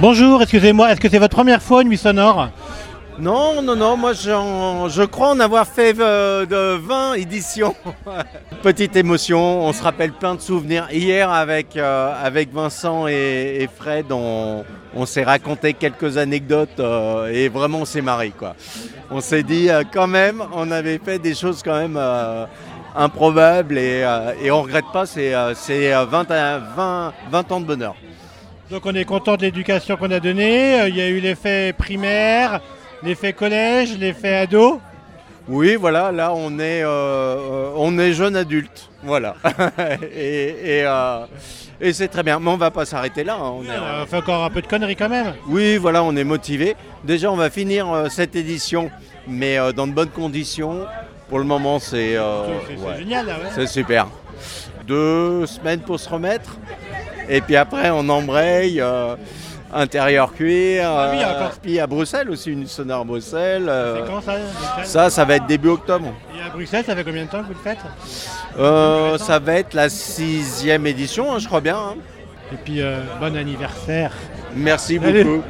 Bonjour, excusez-moi, est-ce que c'est votre première fois Nuit Sonore Non, non, non, moi je crois en avoir fait euh, de 20 éditions. Petite émotion, on se rappelle plein de souvenirs. Hier avec, euh, avec Vincent et, Fred, on, s'est raconté quelques anecdotes euh, et vraiment on s'est marré. On s'est dit euh, quand même, on avait fait des choses quand même improbables et, on regrette pas, c'est euh, c'est, euh, 20, à- 20, 20 ans de bonheur. Donc on est content de l'éducation qu'on a donnée. Euh, Il y a eu l'effet primaire, l'effet collège, l'effet ado. Oui, voilà, là on est, euh, on est jeune adulte, voilà. et et, euh, et c'est très bien, mais on va pas s'arrêter là. hein, on est- On fait encore un peu de conneries quand même. oui, voilà, on est motivé. Déjà, on va finir euh, cette édition, mais dans de bonnes conditions. Pour le moment, c'est ouais, génial là, ouais. c'est super. Deux semaines pour se remettre, et puis après on embraye. euh, Intérieur cuir, Ah oui, euh, encore. puis à Bruxelles aussi, une sonore Bruxelles. euh, C'est quand ça ça, ça va être début octobre. Et à Bruxelles, ça fait combien de temps que vous le faites? Euh, ça va être la sixième édition, hein, je crois bien. hein. Et puis euh, bon anniversaire. Merci Allez. beaucoup.